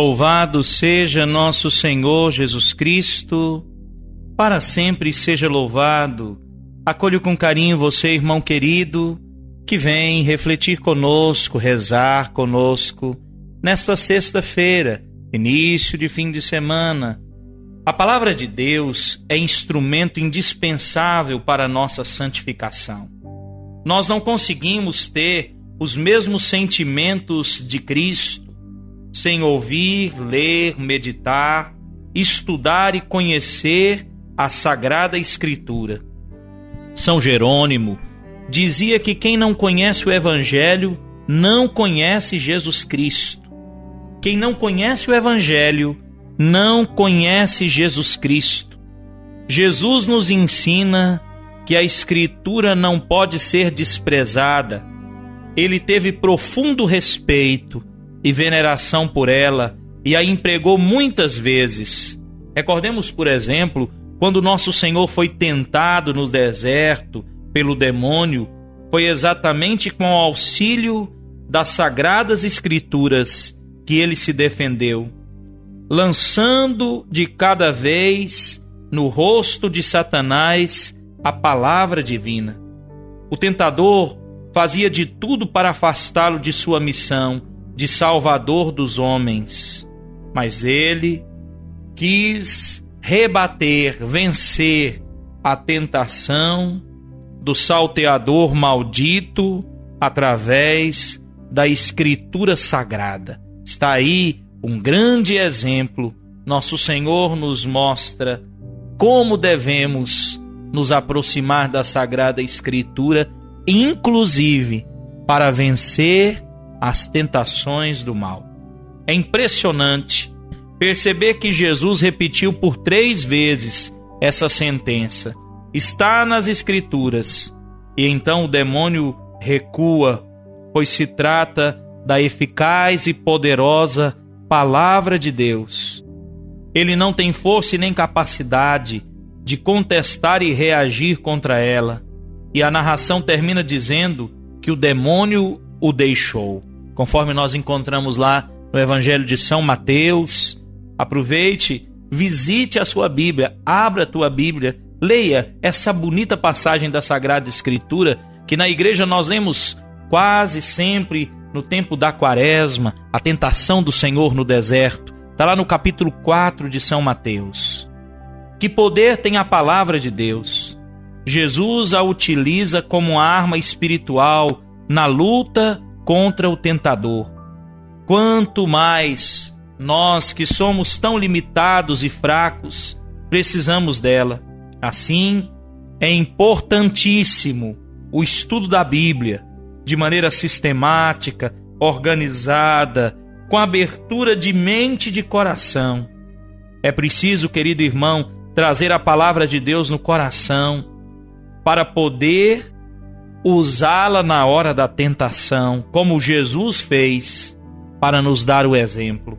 Louvado seja nosso Senhor Jesus Cristo, para sempre seja louvado. Acolho com carinho você, irmão querido, que vem refletir conosco, rezar conosco, nesta sexta-feira, início de fim de semana. A palavra de Deus é instrumento indispensável para a nossa santificação. Nós não conseguimos ter os mesmos sentimentos de Cristo sem ouvir, ler, meditar, estudar e conhecer a Sagrada Escritura. São Jerônimo dizia que quem não conhece o Evangelho não conhece Jesus Cristo. Quem não conhece o Evangelho não conhece Jesus Cristo. Jesus nos ensina que a Escritura não pode ser desprezada. Ele teve profundo respeito e veneração por ela e a empregou muitas vezes. Recordemos, por exemplo, quando nosso Senhor foi tentado no deserto pelo demônio, foi exatamente com o auxílio das sagradas Escrituras que ele se defendeu, lançando de cada vez no rosto de Satanás a palavra divina. O tentador fazia de tudo para afastá-lo de sua missão, de Salvador dos homens, mas ele quis rebater, vencer a tentação do salteador maldito através da Escritura Sagrada. Está aí um grande exemplo. Nosso Senhor nos mostra como devemos nos aproximar da Sagrada Escritura, inclusive para vencer as tentações do mal. É impressionante perceber que Jesus repetiu por três vezes essa sentença. Está nas Escrituras. E então o demônio recua, pois se trata da eficaz e poderosa Palavra de Deus. Ele não tem força nem capacidade de contestar e reagir contra ela. E a narração termina dizendo que o demônio o deixou conforme nós encontramos lá no Evangelho de São Mateus. Aproveite, visite a sua Bíblia, abra a tua Bíblia, leia essa bonita passagem da Sagrada Escritura que na igreja nós lemos quase sempre no tempo da Quaresma, a tentação do Senhor no deserto. Está lá no capítulo 4 de São Mateus. Que poder tem a palavra de Deus? Jesus a utiliza como arma espiritual na luta contra o tentador. Quanto mais nós que somos tão limitados e fracos precisamos dela. Assim, é importantíssimo o estudo da Bíblia de maneira sistemática, organizada, com abertura de mente e de coração. É preciso, querido irmão, trazer a palavra de Deus no coração para poder usá-la na hora da tentação, como Jesus fez, para nos dar o exemplo.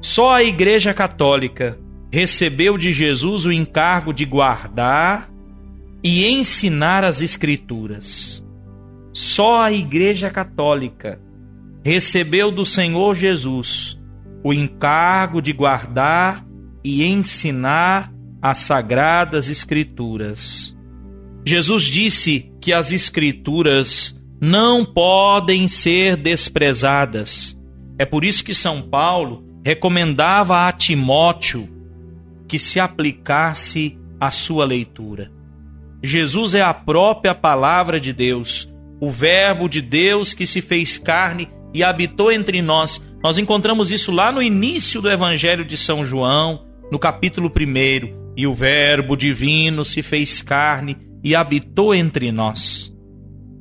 Só a Igreja Católica recebeu de Jesus o encargo de guardar e ensinar as Escrituras. Só a Igreja Católica recebeu do Senhor Jesus o encargo de guardar e ensinar as sagradas Escrituras. Jesus disse que as Escrituras não podem ser desprezadas. É por isso que São Paulo recomendava a Timóteo que se aplicasse à sua leitura. Jesus é a própria palavra de Deus, o Verbo de Deus que se fez carne e habitou entre nós. Nós encontramos isso lá no início do Evangelho de São João, no capítulo 1. E o Verbo divino se fez carne e habitou entre nós.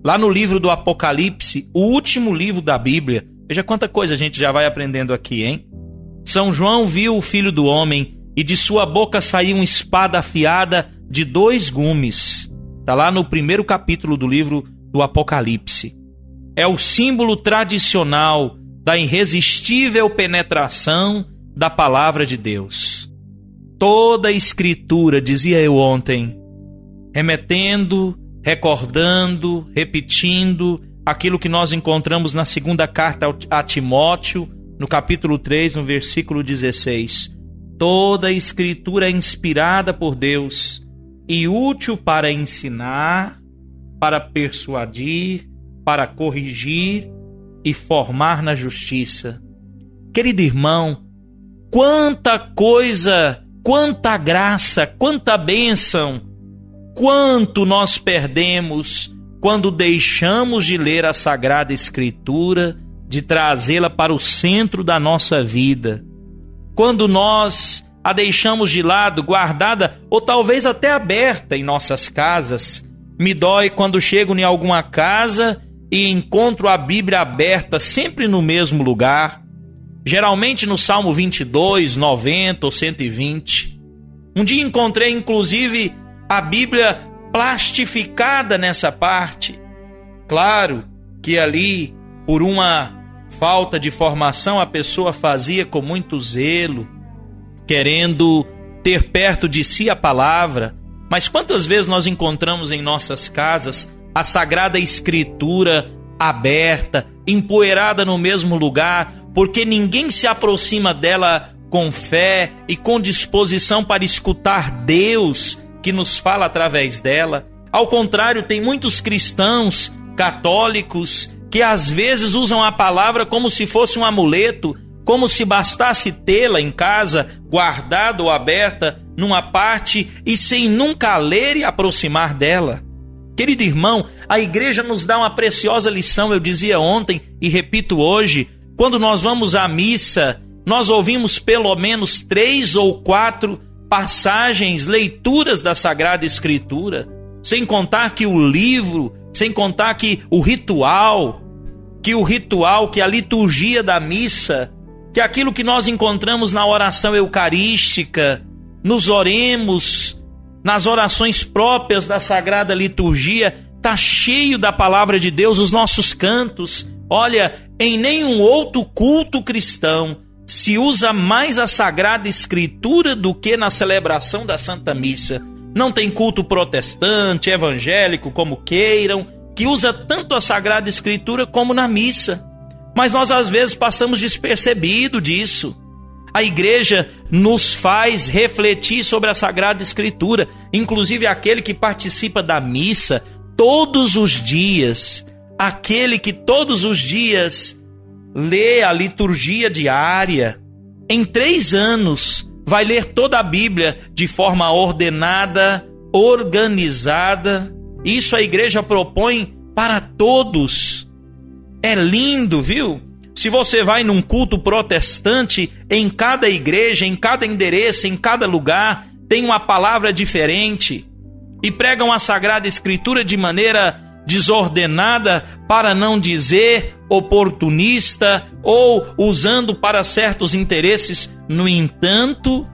lá no livro do Apocalipse, o último livro da Bíblia. Veja quanta coisa a gente já vai aprendendo aqui, hein? São João viu o filho do homem e de sua boca saiu uma espada afiada de dois gumes. Está lá no primeiro capítulo do livro do Apocalipse. É o símbolo tradicional da irresistível penetração da palavra de Deus. Toda a escritura, dizia eu ontem, remetendo, recordando, repetindo aquilo que nós encontramos na segunda carta a Timóteo, no capítulo 3, no versículo 16. Toda a escritura é inspirada por Deus e útil para ensinar, para persuadir, para corrigir e formar na justiça. Querido irmão, quanta coisa, quanta graça, quanta bênção, quanto nós perdemos quando deixamos de ler a Sagrada Escritura de trazê-la para o centro da nossa vida. Quando nós a deixamos de lado, guardada ou talvez até aberta em nossas casas, me dói quando chego em alguma casa e encontro a Bíblia aberta sempre no mesmo lugar, geralmente no Salmo 22, 90 ou 120. Um dia encontrei inclusive a Bíblia plastificada nessa parte. Claro que ali, por uma falta de formação, a pessoa fazia com muito zelo, querendo ter perto de si a palavra. Mas quantas vezes nós encontramos em nossas casas a Sagrada Escritura aberta, empoeirada no mesmo lugar, porque ninguém se aproxima dela com fé e com disposição para escutar Deus que nos fala através dela. Ao contrário, tem muitos cristãos católicos que às vezes usam a palavra como se fosse um amuleto, como se bastasse tê-la em casa, guardada ou aberta numa parte e sem nunca ler e aproximar dela. Querido irmão, a igreja nos dá uma preciosa lição, eu dizia ontem e repito hoje, quando nós vamos à missa, nós ouvimos pelo menos três ou quatro passagens, leituras da Sagrada Escritura, sem contar que o livro, sem contar que o ritual, que o ritual, que a liturgia da missa, que aquilo que nós encontramos na oração eucarística, nos oremos, nas orações próprias da sagrada liturgia, tá cheio da palavra de Deus, os nossos cantos. Olha, em nenhum outro culto cristão se usa mais a sagrada escritura do que na celebração da Santa Missa. Não tem culto protestante, evangélico, como queiram, que usa tanto a Sagrada Escritura como na missa. Mas nós às vezes passamos despercebido disso. A igreja nos faz refletir sobre a Sagrada Escritura, inclusive aquele que participa da missa todos os dias, aquele que todos os dias lê a liturgia diária. Em três anos, vai ler toda a Bíblia de forma ordenada, organizada isso a igreja propõe para todos. É lindo, viu? Se você vai num culto protestante, em cada igreja, em cada endereço, em cada lugar, tem uma palavra diferente e pregam a Sagrada Escritura de maneira desordenada, para não dizer oportunista ou usando para certos interesses. No entanto,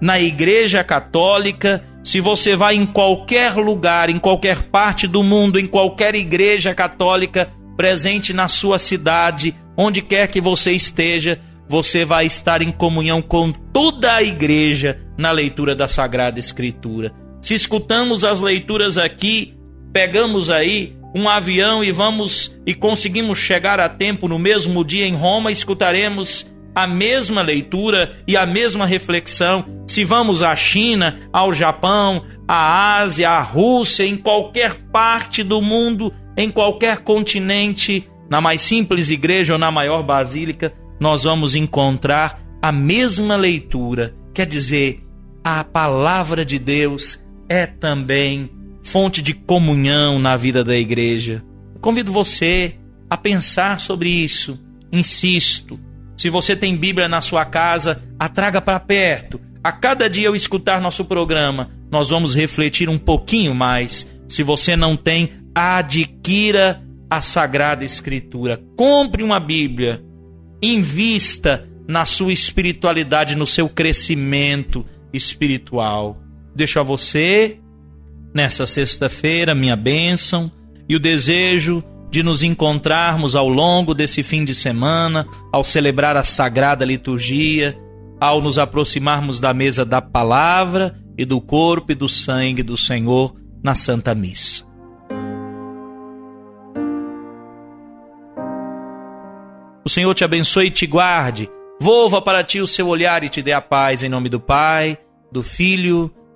na Igreja Católica, se você vai em qualquer lugar, em qualquer parte do mundo, em qualquer igreja católica presente na sua cidade, onde quer que você esteja, você vai estar em comunhão com toda a igreja na leitura da Sagrada Escritura. Se escutamos as leituras aqui, pegamos aí um avião e vamos e conseguimos chegar a tempo no mesmo dia em Roma, escutaremos a mesma leitura e a mesma reflexão se vamos à China, ao Japão, à Ásia, à Rússia, em qualquer parte do mundo, em qualquer continente, na mais simples igreja ou na maior basílica, nós vamos encontrar a mesma leitura. Quer dizer, a palavra de Deus é também fonte de comunhão na vida da igreja. Convido você a pensar sobre isso. Insisto, se você tem Bíblia na sua casa, a traga para perto. A cada dia eu escutar nosso programa, nós vamos refletir um pouquinho mais. Se você não tem, adquira a Sagrada Escritura. Compre uma Bíblia. Invista na sua espiritualidade, no seu crescimento espiritual. Deixo a você, nessa sexta-feira, minha bênção e o desejo de nos encontrarmos ao longo desse fim de semana, ao celebrar a sagrada liturgia, ao nos aproximarmos da mesa da palavra e do corpo e do sangue do Senhor na Santa Missa. O Senhor te abençoe e te guarde. Volva para ti o seu olhar e te dê a paz em nome do Pai, do Filho